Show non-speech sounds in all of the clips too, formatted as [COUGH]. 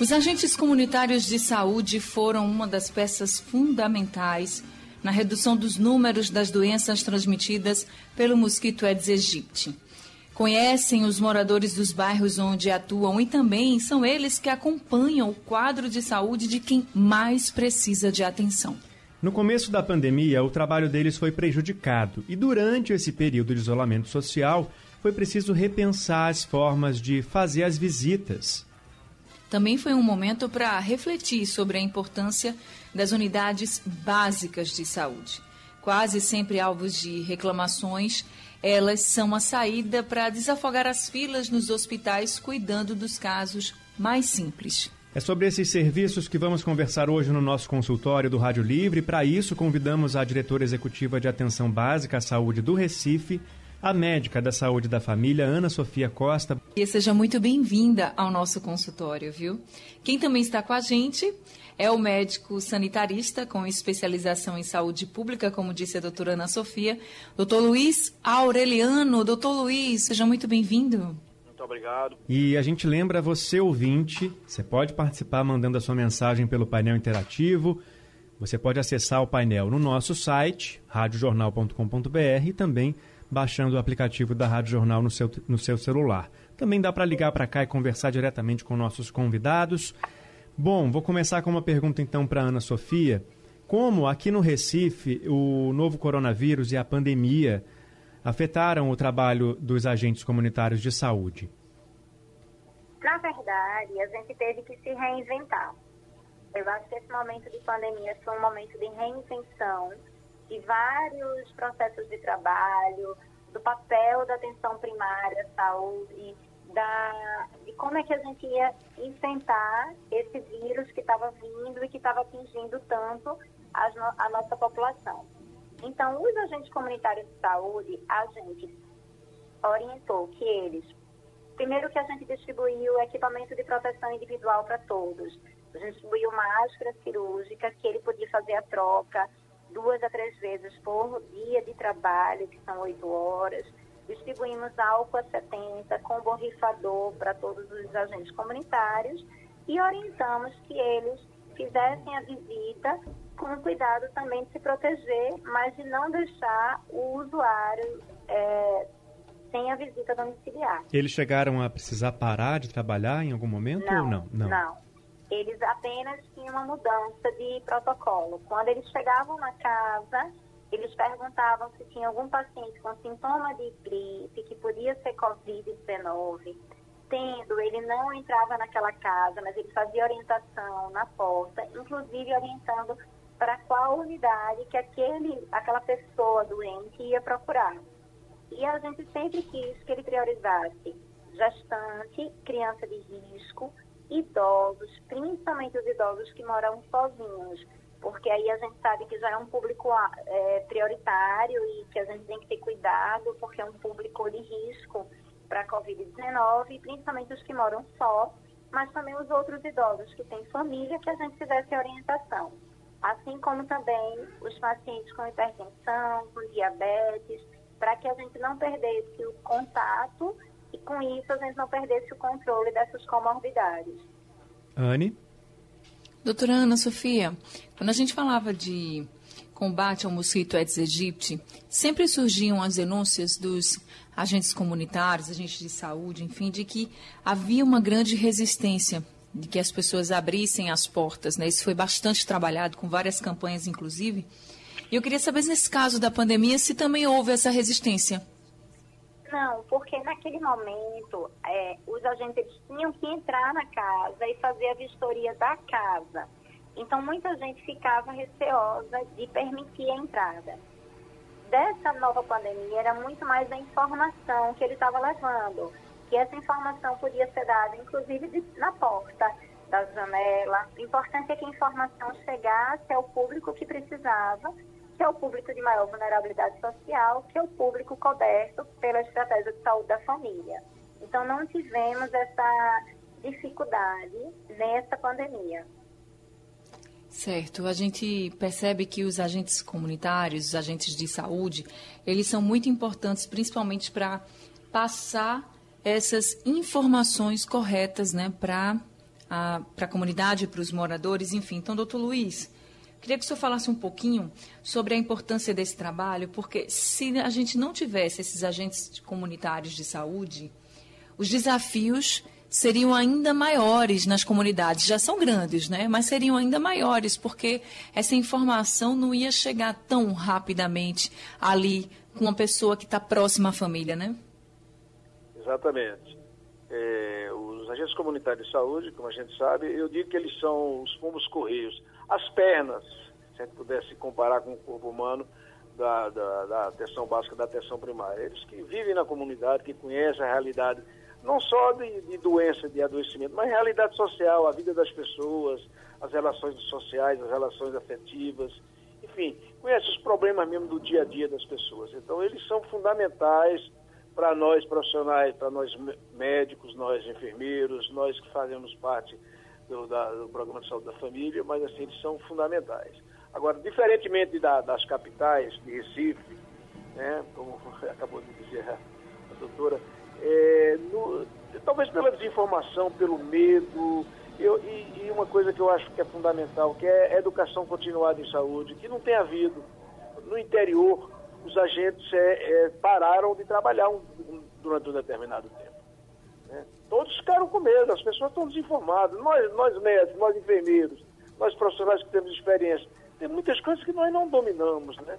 Os agentes comunitários de saúde foram uma das peças fundamentais na redução dos números das doenças transmitidas pelo mosquito Aedes aegypti. Conhecem os moradores dos bairros onde atuam e também são eles que acompanham o quadro de saúde de quem mais precisa de atenção. No começo da pandemia, o trabalho deles foi prejudicado e durante esse período de isolamento social, foi preciso repensar as formas de fazer as visitas. Também foi um momento para refletir sobre a importância das unidades básicas de saúde. Quase sempre alvos de reclamações, elas são a saída para desafogar as filas nos hospitais, cuidando dos casos mais simples. É sobre esses serviços que vamos conversar hoje no nosso consultório do Rádio Livre. Para isso, convidamos a diretora executiva de Atenção Básica à Saúde do Recife, a médica da saúde da família, Ana Sofia Costa. E seja muito bem-vinda ao nosso consultório, viu? Quem também está com a gente é o médico sanitarista com especialização em saúde pública, como disse a doutora Ana Sofia, doutor Luiz Aureliano. Doutor Luiz, seja muito bem-vindo. Muito obrigado. E a gente lembra você, ouvinte, você pode participar mandando a sua mensagem pelo painel interativo. Você pode acessar o painel no nosso site, radiojornal.com.br e também baixando o aplicativo da Rádio Jornal no seu, no seu celular. Também dá para ligar para cá e conversar diretamente com nossos convidados. Bom, vou começar com uma pergunta então para Ana Sofia. Como aqui no Recife o novo coronavírus e a pandemia afetaram o trabalho dos agentes comunitários de saúde? Na verdade, a gente teve que se reinventar. Eu acho que esse momento de pandemia foi um momento de reinvenção de vários processos de trabalho, do papel da atenção primária, saúde, da, de como é que a gente ia enfrentar esse vírus que estava vindo e que estava atingindo tanto a, a nossa população. Então, os agentes comunitários de saúde, a gente orientou que eles, primeiro que a gente distribuiu equipamento de proteção individual para todos. A gente distribuiu máscara cirúrgica, que ele podia fazer a troca, duas a três vezes por dia de trabalho, que são oito horas. Distribuímos álcool a 70 com borrifador para todos os agentes comunitários e orientamos que eles fizessem a visita com cuidado também de se proteger, mas de não deixar o usuário é, sem a visita domiciliar. Eles chegaram a precisar parar de trabalhar em algum momento não, ou não? Não, não eles apenas tinham uma mudança de protocolo. Quando eles chegavam na casa, eles perguntavam se tinha algum paciente com sintoma de gripe, que podia ser Covid-19. Tendo, ele não entrava naquela casa, mas ele fazia orientação na porta, inclusive orientando para qual unidade que aquele, aquela pessoa doente ia procurar. E a gente sempre quis que ele priorizasse gestante, criança de risco, idosos, principalmente os idosos que moram sozinhos, porque aí a gente sabe que já é um público é, prioritário e que a gente tem que ter cuidado, porque é um público de risco para a Covid-19, principalmente os que moram só, mas também os outros idosos que têm família, que a gente fizesse orientação. Assim como também os pacientes com hipertensão, com diabetes, para que a gente não perdesse o contato e com isso a gente não perdesse o controle dessas comorbidades. Anne? Doutora Ana Sofia, quando a gente falava de combate ao mosquito Aedes aegypti, sempre surgiam as denúncias dos agentes comunitários, agentes de saúde, enfim, de que havia uma grande resistência de que as pessoas abrissem as portas, né? Isso foi bastante trabalhado com várias campanhas, inclusive. E eu queria saber, nesse caso da pandemia, se também houve essa resistência. Não, porque naquele momento é, os agentes tinham que entrar na casa e fazer a vistoria da casa. Então muita gente ficava receosa de permitir a entrada. Dessa nova pandemia era muito mais a informação que ele estava levando, que essa informação podia ser dada inclusive de, na porta. da janela. O importante é que a informação chegasse ao público que precisava, que é o público de maior vulnerabilidade social, que é o público coberto pela estratégia de saúde da família. Então, não tivemos essa dificuldade nessa pandemia. Certo. A gente percebe que os agentes comunitários, os agentes de saúde, eles são muito importantes, principalmente para passar essas informações corretas né, para a, a comunidade, para os moradores, enfim. Então, doutor Luiz, queria que o senhor falasse um pouquinho sobre a importância desse trabalho, porque se a gente não tivesse esses agentes comunitários de saúde, os desafios seriam ainda maiores nas comunidades. Já são grandes, né? Mas seriam ainda maiores, porque essa informação não ia chegar tão rapidamente ali com uma pessoa que está próxima à família, né? Exatamente. É, os agentes comunitários de saúde, como a gente sabe, eu digo que eles são os pombos correios. As pernas, se a gente pudesse comparar com o corpo humano, da, da, da atenção básica, da atenção primária. Eles que vivem na comunidade, que conhecem a realidade não só de, de doença, de adoecimento, mas realidade social, a vida das pessoas, as relações sociais, as relações afetivas, enfim, conhece os problemas mesmo do dia a dia das pessoas. Então, eles são fundamentais para nós profissionais, para nós médicos, nós enfermeiros, nós que fazemos parte do, da, do programa de saúde da família, mas assim, eles são fundamentais. Agora, diferentemente da, das capitais, de Recife, né, como [LAUGHS] acabou de dizer a, a doutora, é, no, talvez pela desinformação, pelo medo, eu, e, e, uma coisa que eu acho que é fundamental, que é a educação continuada em saúde, que não tem havido. No interior, os agentes é, é, pararam de trabalhar um, um, durante um determinado tempo. Né? Todos ficaram com medo, as pessoas estão desinformadas. Nós, nós médicos, nós enfermeiros, nós profissionais que temos experiência, tem muitas coisas que nós não dominamos. Né?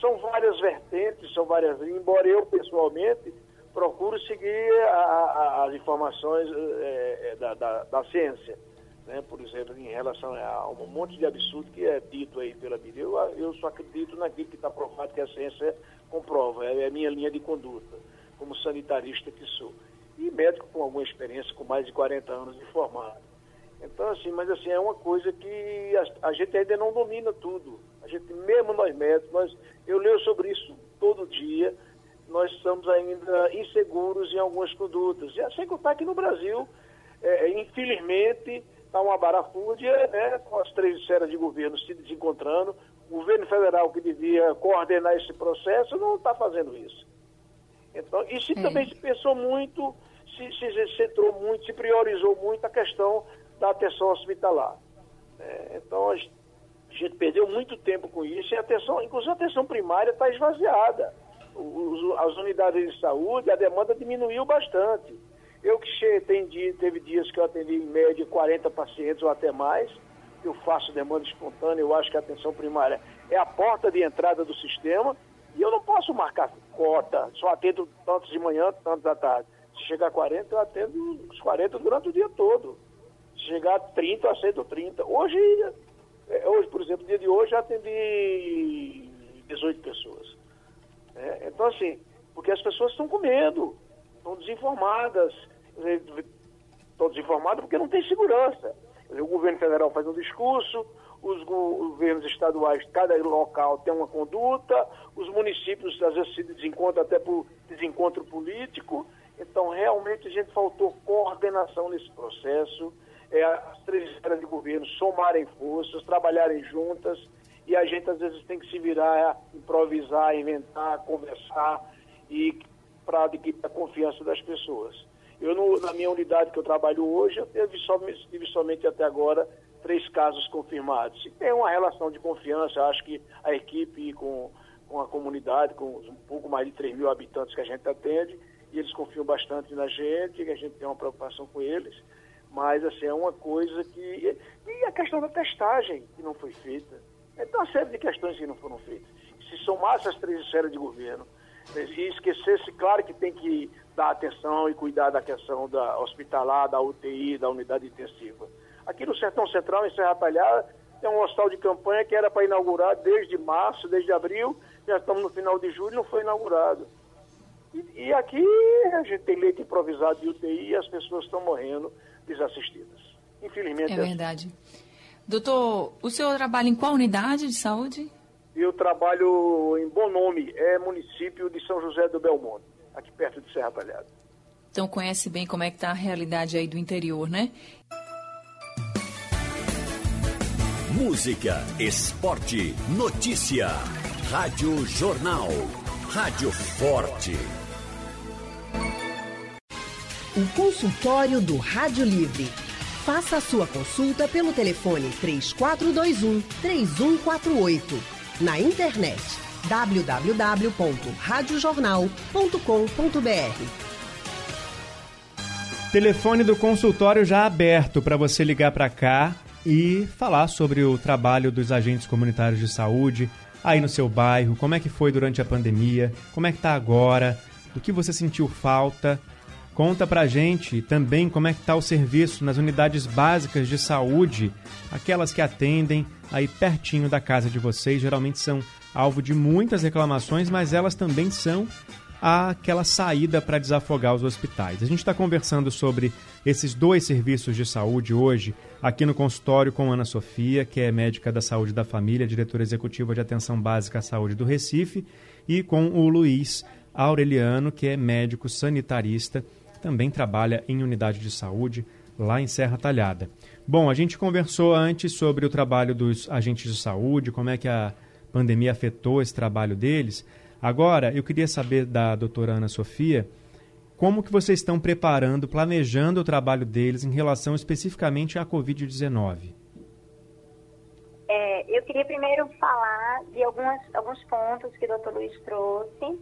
São várias vertentes, são várias. Embora eu, pessoalmente, procuro seguir a, a, as informações é, da, da, da, ciência. Né? Por exemplo, em relação a um monte de absurdo que é dito aí pela mídia. Eu, eu só acredito naquilo que está provado que a ciência comprova. É a minha linha de conduta, como sanitarista que sou. E médico com alguma experiência, com mais de 40 anos de formado. Então, assim, mas assim, é uma coisa que a, a gente ainda não domina tudo. A gente, mesmo nós médicos, nós, eu leio sobre isso todo dia nós estamos ainda inseguros em algumas condutas. E sem contar que no Brasil, é, infelizmente, está uma barafúdia, né, com as três esferas de governo se desencontrando. O governo federal que devia coordenar esse processo não está fazendo isso. Então, e se também se pensou muito, se, se centrou muito, se priorizou muito a questão da atenção hospitalar. É, então, a gente perdeu muito tempo com isso e a atenção, inclusive a atenção primária está esvaziada os, as unidades de saúde, a demanda diminuiu bastante. Eu que atendi, teve dias que eu atendi em média 40 pacientes ou até mais, eu faço demanda espontânea, eu acho que a atenção primária é a porta de entrada do sistema, e eu não posso marcar cota, só atendo tantos de manhã, tantos da tarde. Se chegar a 40, eu atendo os 40 durante o dia todo. Se chegar a 30, eu aceito 30. Hoje, é, hoje, por exemplo, dia de hoje, eu atendi 18 pessoas. É, então, assim, porque as pessoas estão com medo, estão desinformadas. Estão desinformadas porque não tem segurança. O governo federal faz um discurso, os governos estaduais, cada local tem uma conduta, os municípios às vezes se desencontram até por desencontro político. Então, realmente, a gente faltou coordenação nesse processo, é, as três esferas de governo somarem forças, trabalharem juntas e a gente às vezes tem que se virar, improvisar, inventar, conversar e para adquirir a confiança das pessoas. Eu, no, na minha unidade que eu trabalho hoje, eu tive, somente, tive somente até agora três casos confirmados. E tem uma relação de confiança, acho que a equipe com, com a comunidade, com um pouco mais de 3 mil habitantes que a gente atende, e eles confiam bastante na gente, que a gente tem uma preocupação com eles. Mas, assim, é uma coisa que... E a questão da testagem, que não foi feita. Então, uma série de questões que não foram feitas. Se somasse as três esferas de governo e esquecesse, claro que tem que dar atenção e cuidar da questão da hospitalar, da UTI, da unidade intensiva. Aqui no Sertão Central, em Serra Talhada, tem um hospital de campanha que era para inaugurar desde março, desde abril, já estamos no final de julho, não foi inaugurado. E, e aqui a gente tem leite improvisado de UTI e as pessoas estão morrendo desassistidas. Infelizmente. É verdade. Doutor, o senhor trabalha em qual unidade de saúde? Eu trabalho em Bom Nome, é município de São José do Belmonte, aqui perto de Serra Talhada. Então conhece bem como é que está a realidade aí do interior, né? Música, esporte, notícia. Rádio Jornal. Rádio Forte. O consultório do Rádio Livre. Faça a sua consulta pelo telefone 3421 3148. Na internet www.radiojornal.com.br. Telefone do consultório já aberto para você ligar para cá e falar sobre o trabalho dos agentes comunitários de saúde aí no seu bairro, como é que foi durante a pandemia, como é que está agora, do que você sentiu falta. Conta pra gente também como é que está o serviço nas unidades básicas de saúde, aquelas que atendem aí pertinho da casa de vocês, geralmente são alvo de muitas reclamações, mas elas também são aquela saída para desafogar os hospitais. A gente está conversando sobre esses dois serviços de saúde hoje, aqui no consultório com Ana Sofia, que é médica da saúde da família, diretora executiva de atenção básica à saúde do Recife, e com o Luiz Aureliano, que é médico sanitarista, também trabalha em unidade de saúde lá em Serra Talhada. Bom, a gente conversou antes sobre o trabalho dos agentes de saúde, como é que a pandemia afetou esse trabalho deles. Agora, eu queria saber da doutora Ana Sofia como que vocês estão preparando, planejando o trabalho deles em relação especificamente à Covid-19. É, eu queria primeiro falar de algumas, alguns pontos que o doutor Luiz trouxe.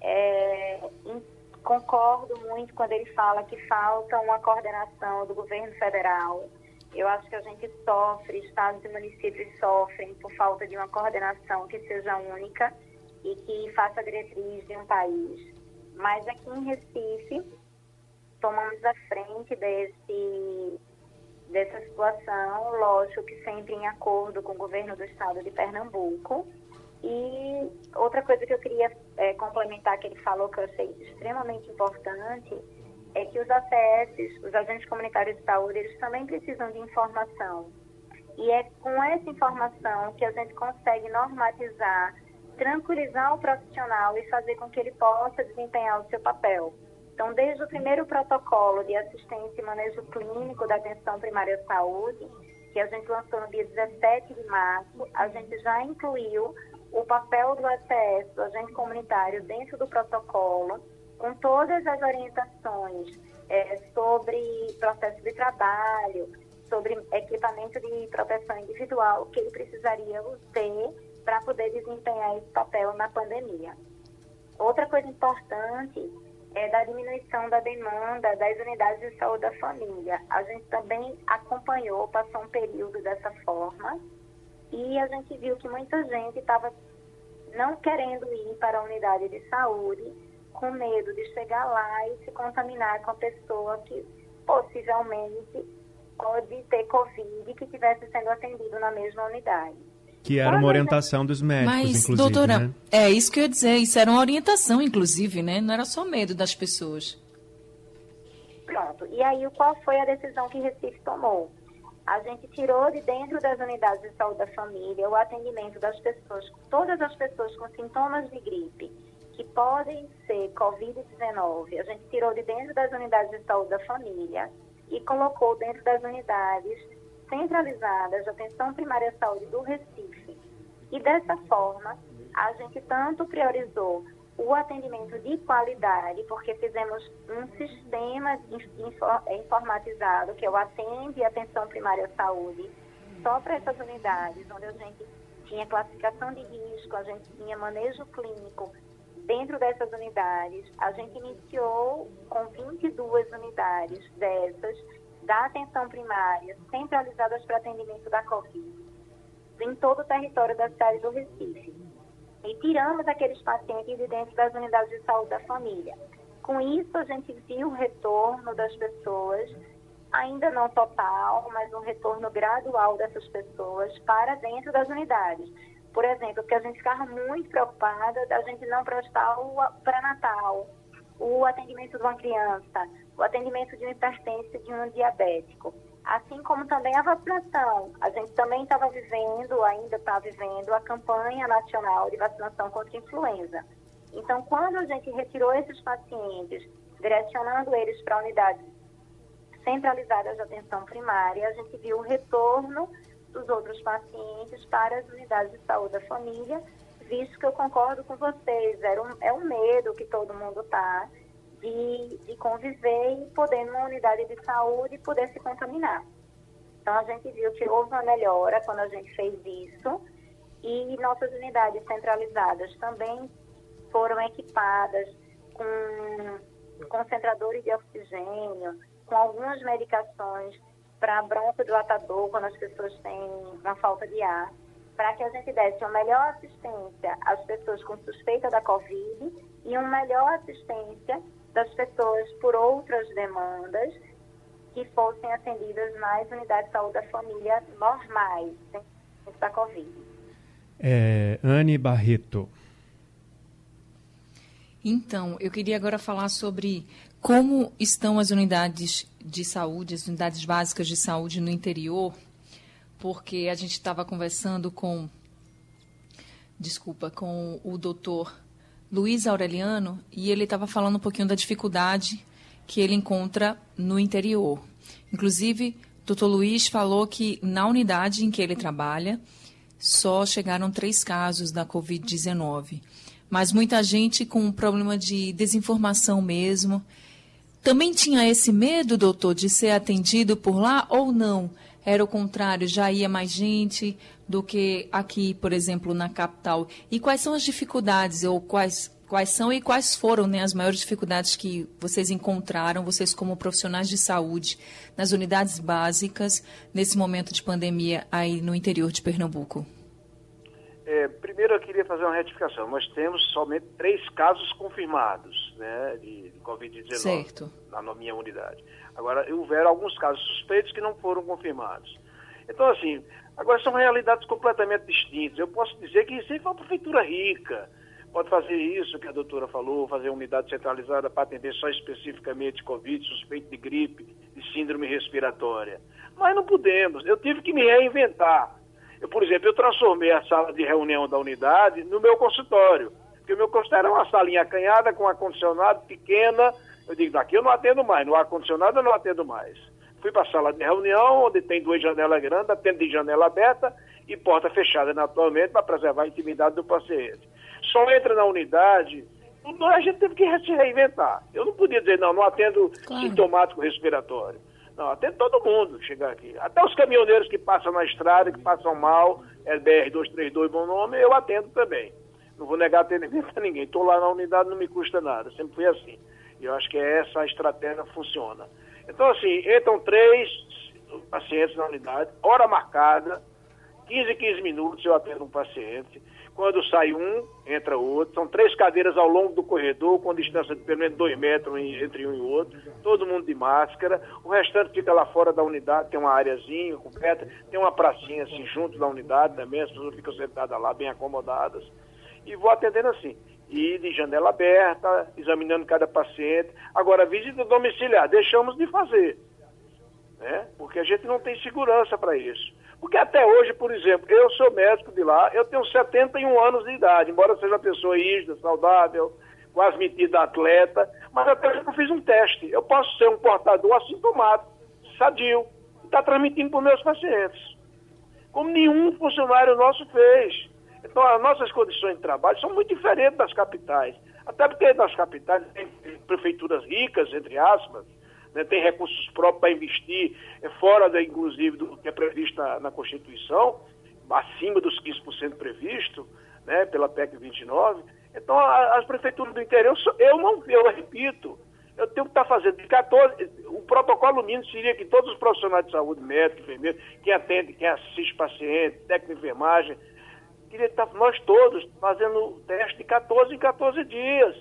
É, em, concordo muito quando ele fala que falta uma coordenação do governo federal. Eu acho que a gente sofre, estados e municípios sofrem por falta de uma coordenação que seja única e que faça diretriz de um país. Mas aqui em Recife, tomamos a frente desse, dessa situação, lógico que sempre em acordo com o governo do estado de Pernambuco. E outra coisa que eu queria é, complementar que ele falou, que eu achei extremamente importante, é que os ACS, os agentes comunitários de saúde, eles também precisam de informação. E é com essa informação que a gente consegue normatizar tranquilizar o profissional e fazer com que ele possa desempenhar o seu papel. Então, desde o primeiro protocolo de assistência e manejo clínico da atenção primária à saúde, que a gente lançou no dia 17 de março, a gente já incluiu o papel do ACS, do agente comunitário, dentro do protocolo, com todas as orientações é, sobre processo de trabalho, sobre equipamento de proteção individual que ele precisaria ter para poder desempenhar esse papel na pandemia. Outra coisa importante é da diminuição da demanda das unidades de saúde da família. A gente também acompanhou, passou um período dessa forma e a gente viu que muita gente estava não querendo ir para a unidade de saúde com medo de chegar lá e se contaminar com a pessoa que possivelmente pode ter Covid que estivesse sendo atendido na mesma unidade. Que era uma orientação dos médicos, Mas, inclusive, doutora, né? é isso que eu ia dizer. Isso era uma orientação, inclusive, né? Não era só medo das pessoas. Pronto. E aí, qual foi a decisão que Recife tomou? A gente tirou de dentro das unidades de saúde da família o atendimento das pessoas, todas as pessoas com sintomas de gripe, que podem ser Covid-19. A gente tirou de dentro das unidades de saúde da família e colocou dentro das unidades centralizadas de atenção primária à saúde do Recife. E dessa forma, a gente tanto priorizou o atendimento de qualidade, porque fizemos um sistema informatizado, que é o Atende Atenção Primária à Saúde, só para essas unidades, onde a gente tinha classificação de risco, a gente tinha manejo clínico dentro dessas unidades. A gente iniciou com 22 unidades dessas, da atenção primária centralizadas para atendimento da Covid em todo o território da cidade do Recife. E tiramos aqueles pacientes de dentro das unidades de saúde da família. Com isso, a gente viu o retorno das pessoas, ainda não total, mas um retorno gradual dessas pessoas para dentro das unidades. Por exemplo, porque a gente ficava muito preocupada da gente não prestar o pré-natal, o atendimento de uma criança, o atendimento de um hipertenso e de um diabético. assim como também a vacinação. A gente também estava vivendo, ainda está vivendo, a campanha nacional de vacinação contra a influenza. Então, quando a gente retirou esses pacientes, direcionando eles para unidades centralizadas de atenção primária, a gente viu o retorno dos outros pacientes para as unidades de saúde da família, visto que eu concordo com vocês, era um, é um medo que todo mundo está de, de conviver e poder numa unidade de saúde poder se contaminar. Então a gente viu que houve uma melhora quando a gente fez isso. E nossas unidades centralizadas também foram equipadas com concentradores de oxigênio, com algumas medicações para bronco-dilatador quando as pessoas têm uma falta de ar, para que a gente desse uma melhor assistência às pessoas com suspeita da Covid e uma melhor assistência das pessoas por outras demandas que fossem atendidas nas unidades de saúde da família normais, sem da Covid. É, Anne Barreto. Então, eu queria agora falar sobre como estão as unidades de saúde, as unidades básicas de saúde no interior, porque a gente estava conversando com, desculpa, com o doutor Luiz Aureliano e ele estava falando um pouquinho da dificuldade que ele encontra no interior. Inclusive, o doutor Luiz falou que na unidade em que ele trabalha só chegaram três casos da Covid-19. Mas muita gente com um problema de desinformação mesmo. Também tinha esse medo, doutor, de ser atendido por lá ou não? Era o contrário, já ia mais gente do que aqui, por exemplo, na capital. E quais são as dificuldades ou quais quais são e quais foram né, as maiores dificuldades que vocês encontraram, vocês como profissionais de saúde, nas unidades básicas, nesse momento de pandemia aí no interior de Pernambuco? É, primeiro eu queria fazer uma retificação. Nós temos somente três casos confirmados né, de, de Covid-19 na minha unidade. Agora, houveram alguns casos suspeitos que não foram confirmados. Então, assim, agora são realidades completamente distintas. Eu posso dizer que aí foi uma prefeitura rica. Pode fazer isso que a doutora falou, fazer unidade centralizada para atender só especificamente Covid, suspeito de gripe, de síndrome respiratória. Mas não podemos. Eu tive que me reinventar. Eu, por exemplo, eu transformei a sala de reunião da unidade no meu consultório. Porque o meu consultório era uma salinha acanhada com ar-condicionado pequena. Eu digo, daqui eu não atendo mais, no ar-condicionado eu não atendo mais. Fui para a sala de reunião, onde tem duas janelas grandes, atendo de janela aberta e porta fechada naturalmente para preservar a intimidade do paciente. Só entra na unidade a gente teve que se reinventar. Eu não podia dizer, não, não atendo claro. sintomático respiratório. Não, atendo todo mundo chegar aqui. Até os caminhoneiros que passam na estrada, que passam mal, é BR-232, bom nome, eu atendo também. Não vou negar atendimento a ninguém. Estou lá na unidade, não me custa nada. Sempre foi assim. E eu acho que é essa a estratégia funciona. Então, assim, entram três pacientes na unidade, hora marcada, 15, 15 minutos eu atendo um paciente. Quando sai um, entra outro. São três cadeiras ao longo do corredor, com distância de pelo menos dois metros entre um e outro. Todo mundo de máscara. O restante fica lá fora da unidade, tem uma areazinha coberta, tem uma pracinha assim junto da unidade também, as pessoas ficam sentadas lá, bem acomodadas. E vou atendendo assim. E de janela aberta, examinando cada paciente. Agora, visita domiciliar, deixamos de fazer. Né? Porque a gente não tem segurança para isso. Porque até hoje, por exemplo, eu sou médico de lá, eu tenho 71 anos de idade, embora seja uma pessoa rígida, saudável, quase metida atleta, mas até hoje eu fiz um teste. Eu posso ser um portador assintomático, sadio, e está transmitindo para os meus pacientes. Como nenhum funcionário nosso fez. Então, as nossas condições de trabalho são muito diferentes das capitais. Até porque nas capitais tem prefeituras ricas, entre aspas, né, tem recursos próprios para investir, é fora, da, inclusive, do que é previsto na, na Constituição, acima dos 15% previsto né, pela PEC 29. Então, a, as prefeituras do interior, eu não, eu repito, eu tenho que estar tá fazendo 14. O protocolo mínimo seria que todos os profissionais de saúde, médico, enfermeiro, quem atende, quem assiste paciente, técnico de enfermagem, queria estar nós todos fazendo teste de 14 em 14 dias.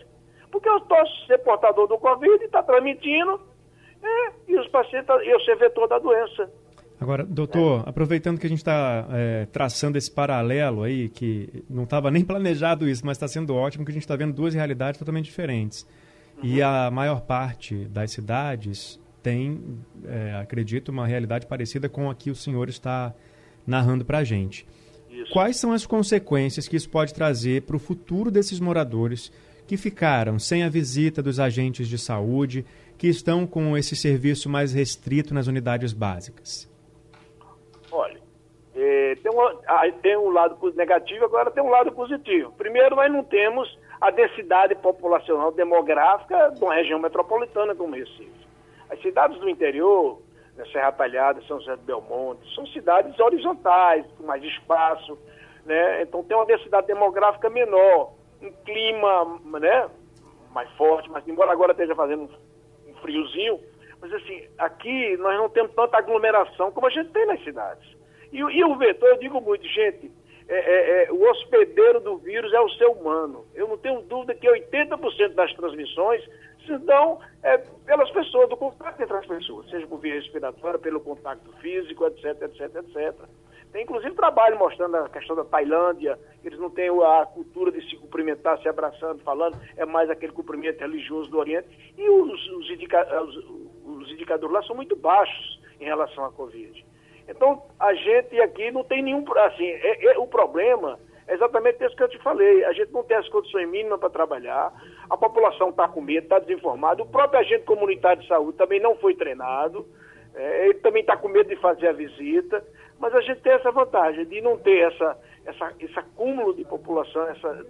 Porque eu posso ser portador do Covid e está transmitindo, é, e os pacientes, eu ser vetor da doença. Agora, doutor, é. aproveitando que a gente está é, traçando esse paralelo aí, que não estava nem [LAUGHS] planejado isso, mas está sendo ótimo, que a gente está vendo duas realidades totalmente diferentes. Uhum. E a maior parte das cidades tem, é, acredito, uma realidade parecida com a que o senhor está narrando para a gente. Isso. Quais são as consequências que isso pode trazer para o futuro desses moradores que ficaram sem a visita dos agentes de saúde, que estão com esse serviço mais restrito nas unidades básicas? Olha, é, tem, um, tem um lado negativo, agora tem um lado positivo. Primeiro, nós não temos a densidade populacional demográfica de uma região metropolitana como Recife. As cidades do interior, né, Serra Talhada, São José do Belmonte, são cidades horizontais, com mais espaço, né? então tem uma densidade demográfica menor, um clima né, mais forte, mas embora agora esteja fazendo um friozinho, mas assim, aqui nós não temos tanta aglomeração como a gente tem nas cidades. E, e o vetor, eu digo muito, gente, é, é, é, o hospedeiro do vírus é o ser humano. Eu não tenho dúvida que 80% das transmissões se dão é, pelas pessoas, do contato entre as pessoas, seja por via respiratória, pelo contato físico, etc, etc, etc. Tem inclusive trabalho mostrando a questão da Tailândia, eles não têm a cultura de se cumprimentar, se abraçando, falando, é mais aquele cumprimento religioso do Oriente. E os, os, indica, os, os indicadores lá são muito baixos em relação à Covid. Então, a gente aqui não tem nenhum. Assim, é, é, o problema é exatamente isso que eu te falei. A gente não tem as condições mínimas para trabalhar, a população está com medo, está desinformada, o próprio agente comunitário de saúde também não foi treinado, é, ele também está com medo de fazer a visita, mas a gente tem essa vantagem de não ter essa, essa, esse acúmulo de população, essa,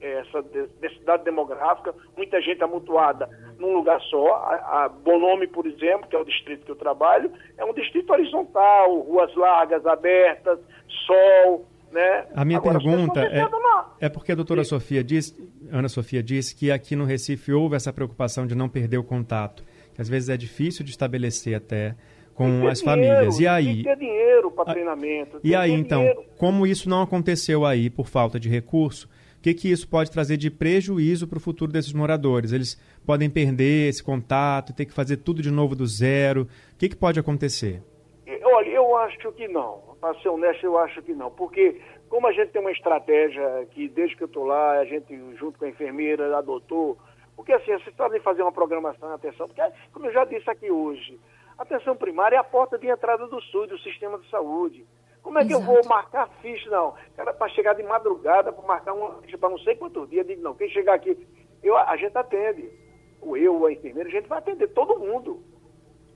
essa densidade demográfica, muita gente amontoada num lugar só. A, a Bonome, por exemplo, que é o distrito que eu trabalho, é um distrito horizontal, ruas largas, abertas, sol. Né? A minha Agora, pergunta é, é porque a doutora Sim. Sofia disse, Ana Sofia disse que aqui no Recife houve essa preocupação de não perder o contato, que às vezes é difícil de estabelecer até com as dinheiro, famílias. E aí? Tem que ter dinheiro para treinamento. E aí, então, dinheiro. como isso não aconteceu aí por falta de recurso, o que, que isso pode trazer de prejuízo para o futuro desses moradores? Eles podem perder esse contato, ter que fazer tudo de novo do zero. O que, que pode acontecer? Olha, eu acho que não. Para ser honesto, eu acho que não. Porque como a gente tem uma estratégia que desde que eu estou lá, a gente, junto com a enfermeira, adotou. Porque assim, vocês podem fazer uma programação, atenção, porque, como eu já disse aqui hoje, Atenção primária é a porta de entrada do SUS, do sistema de saúde. Como é que Exato. eu vou marcar ficha, não? Cara, para chegar de madrugada, para marcar uma ficha para não sei quantos dias, digo, não, quem chegar aqui, eu, a gente atende. O eu, a enfermeira, a gente vai atender todo mundo.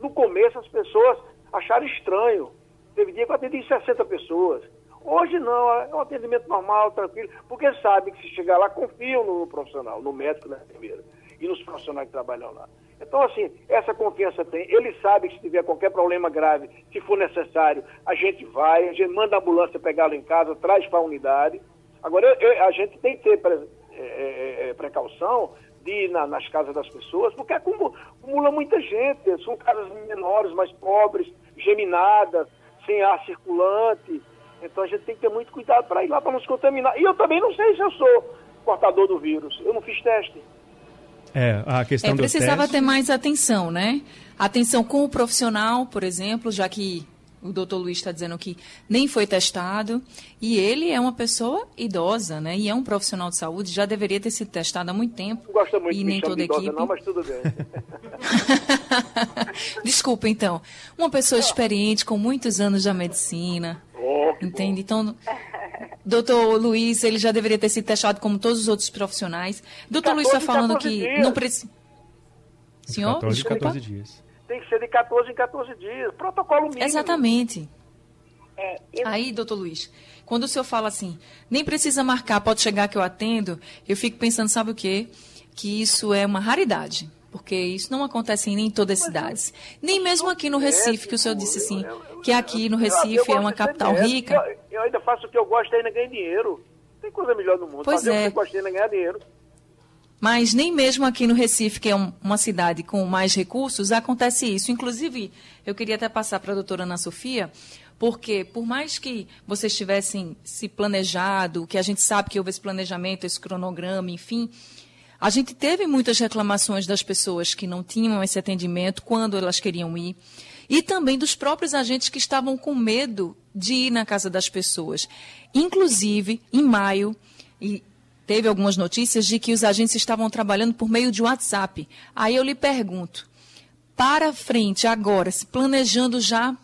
No começo as pessoas acharam estranho. Teve dia que eu atendi 60 pessoas. Hoje não, é um atendimento normal, tranquilo, porque sabe que se chegar lá, confiam no profissional, no médico, na enfermeira e nos profissionais que trabalham lá. Então, assim, essa confiança tem. Ele sabe que se tiver qualquer problema grave, se for necessário, a gente vai, a gente manda a ambulância pegá-lo em casa, traz para a unidade. Agora, eu, eu, a gente tem que ter pre, é, é, é, precaução de ir na, nas casas das pessoas, porque acumula muita gente. São casas menores, mais pobres, geminadas, sem ar circulante. Então, a gente tem que ter muito cuidado para ir lá para não se contaminar. E eu também não sei se eu sou portador do vírus. Eu não fiz teste. É, a questão é, precisava ter mais atenção, né? Atenção com o profissional, por exemplo, já que o doutor Luiz está dizendo que nem foi testado. E ele é uma pessoa idosa, né? E é um profissional de saúde, já deveria ter sido testado há muito tempo. Não gosta muito e de nem toda a equipe. Não, mas tudo bem. [LAUGHS] Desculpa, então. Uma pessoa experiente, com muitos anos da medicina. Entende? Então, Doutor Luiz, ele já deveria ter sido testado como todos os outros profissionais. Doutor Luiz está falando que dias. não precisa. Senhor? 14 em 14 dias. Tem que ser de 14 em 14 dias. Protocolo mínimo. Exatamente. É, eu... Aí, doutor Luiz, quando o senhor fala assim, nem precisa marcar, pode chegar que eu atendo, eu fico pensando, sabe o quê? Que isso é uma raridade porque isso não acontece em nem todas as cidades. Nem mesmo aqui no Recife, que o senhor disse assim, que aqui no Recife é uma capital rica. Eu, ainda faço o que eu gosto ainda ganhar dinheiro. Tem coisa melhor no mundo. Pois Fazer é. o que eu gosto ainda ganhar dinheiro. Mas nem mesmo aqui no Recife, que é um, uma cidade com mais recursos, acontece isso. Inclusive, eu queria até passar para a doutora Ana Sofia, porque por mais que vocês tivessem se planejado, que a gente sabe que houve esse planejamento, esse cronograma, enfim, a gente teve muitas reclamações das pessoas que não tinham esse atendimento quando elas queriam ir. E também dos próprios agentes que estavam com medo de ir na casa das pessoas. Inclusive, em maio, teve algumas notícias de que os agentes estavam trabalhando por meio de WhatsApp. Aí eu lhe pergunto, para frente, agora, se planejando já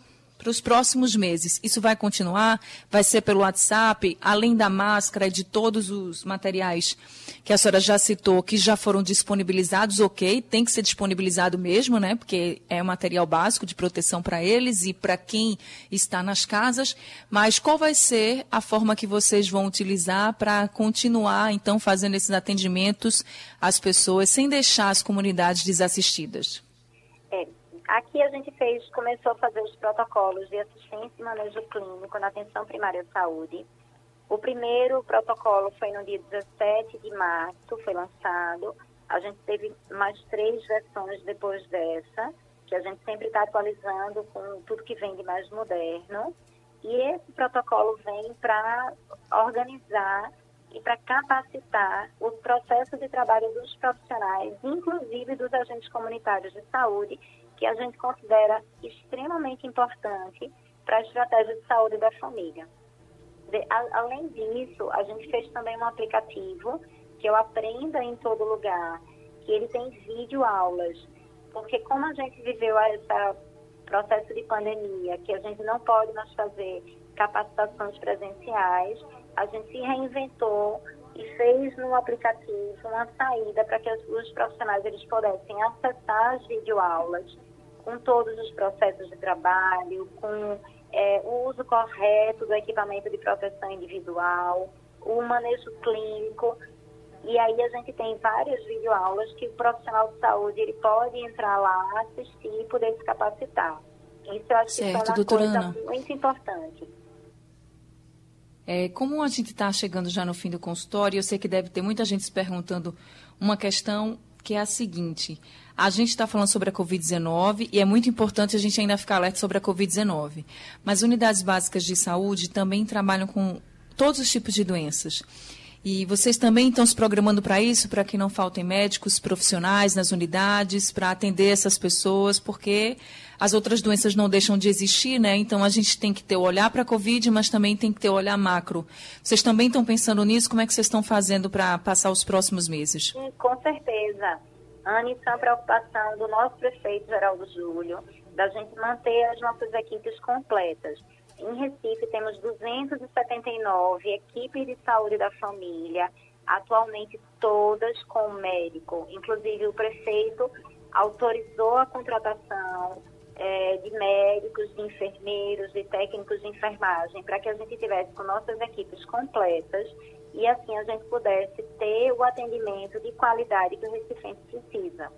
para os próximos meses. Isso vai continuar? Vai ser pelo WhatsApp, além da máscara e de todos os materiais que a senhora já citou, que já foram disponibilizados, ok, tem que ser disponibilizado mesmo, né? Porque é um material básico de proteção para eles e para quem está nas casas. Mas qual vai ser a forma que vocês vão utilizar para continuar, então, fazendo esses atendimentos às pessoas sem deixar as comunidades desassistidas? Aqui a gente fez, começou a fazer os protocolos de assistência e manejo clínico na atenção primária de saúde. O primeiro protocolo foi no dia 17 de março, foi lançado. A gente teve mais três versões depois dessa, que a gente sempre está atualizando com tudo que vem de mais moderno. E esse protocolo vem para organizar e para capacitar os processos de trabalho dos profissionais, inclusive dos agentes comunitários de saúde, que a gente considera extremamente importante para a estratégia de saúde da família. Além disso, a gente fez também um aplicativo que eu aprenda em todo lugar, que ele tem vídeo aulas, porque como a gente viveu esse processo de pandemia, que a gente não pode mais fazer capacitações presenciais, a gente se reinventou e fez no aplicativo uma saída para que os profissionais eles pudessem acessar as videoaulas com todos os processos de trabalho, com é, o uso correto do equipamento de proteção individual, o manejo clínico. E aí a gente tem várias videoaulas que o profissional de saúde ele pode entrar lá, assistir e poder se capacitar. Isso eu acho certo, que é uma coisa Ana. muito importante. É, como a gente está chegando já no fim do consultório, eu sei que deve ter muita gente se perguntando uma questão que é a seguinte: a gente está falando sobre a Covid-19 e é muito importante a gente ainda ficar alerta sobre a Covid-19. Mas unidades básicas de saúde também trabalham com todos os tipos de doenças. E vocês também estão se programando para isso, para que não faltem médicos profissionais nas unidades, para atender essas pessoas, porque as outras doenças não deixam de existir, né? Então a gente tem que ter o olhar para a Covid, mas também tem que ter o olhar macro. Vocês também estão pensando nisso? Como é que vocês estão fazendo para passar os próximos meses? Sim, com certeza. Ana, isso é uma preocupação do nosso prefeito Geraldo Júlio, da gente manter as nossas equipes completas. Em Recife temos 279 equipes de saúde da família, atualmente todas com médico. Inclusive o prefeito autorizou a contratação é, de médicos, de enfermeiros, de técnicos de enfermagem, para que a gente tivesse com nossas equipes completas e assim a gente pudesse ter o atendimento de qualidade que o Recifense precisa.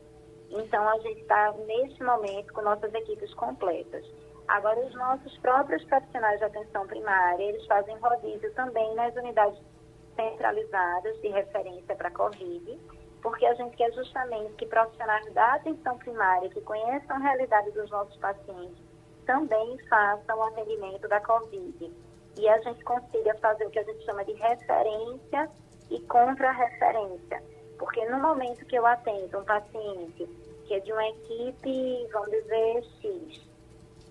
Então, a gente está, neste momento, com nossas equipes completas. Agora, os nossos próprios profissionais de atenção primária, eles fazem rodízio também nas unidades centralizadas de referência para a Covid, porque a gente quer justamente que profissionais da atenção primária, que conheçam a realidade dos nossos pacientes, também façam o atendimento da Covid e a gente consiga fazer o que a gente chama de referência e contra-referência. Porque no momento que eu atendo um paciente que é de uma equipe, vamos dizer, X,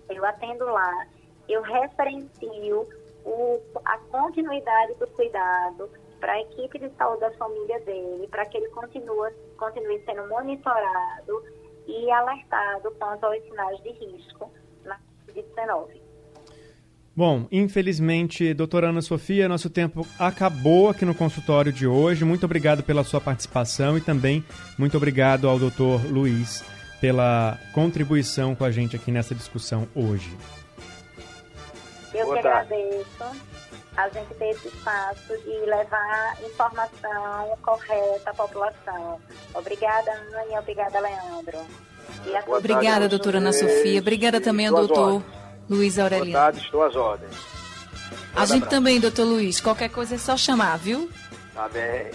eu atendo lá, eu referencio o, a continuidade do cuidado para a equipe de saúde da família dele, para que ele continue, continue sendo monitorado e alertado quanto aos sinais de risco na Covid-19. Bom, infelizmente, doutora Ana Sofia, nosso tempo acabou aqui no consultório de hoje. Muito obrigado pela sua participação e também muito obrigado ao doutor Luiz pela contribuição com a gente aqui nessa discussão hoje. Eu Boa que tarde. agradeço a gente ter esse espaço de levar informação correta à população. Obrigada, Ana, e obrigada, Leandro. E obrigada, doutora Ana Sofia. Obrigada também ao doutor. Luiz Aureliano. Boa tarde, estou às ordens. a gente também, doutor Luiz. Qualquer coisa é só chamar, viu? Tá bem.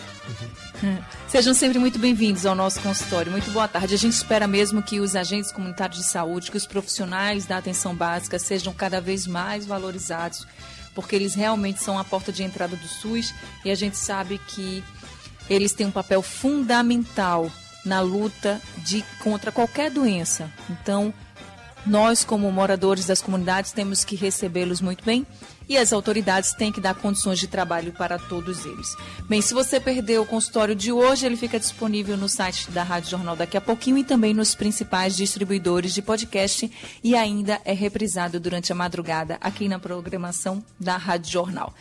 Sejam sempre muito bem-vindos ao nosso consultório. Muito boa tarde. A gente espera mesmo que os agentes comunitários de saúde, que os profissionais da atenção básica sejam cada vez mais valorizados, porque eles realmente são a porta de entrada do SUS e a gente sabe que eles têm um papel fundamental na luta de contra qualquer doença. Então, Nós, como moradores das comunidades, temos que recebê-los muito bem e as autoridades têm que dar condições de trabalho para todos eles. Bem, se você perdeu o consultório de hoje, ele fica disponível no site da Rádio Jornal daqui a pouquinho e também nos principais distribuidores de podcast e ainda é reprisado durante a madrugada aqui na programação da Rádio Jornal.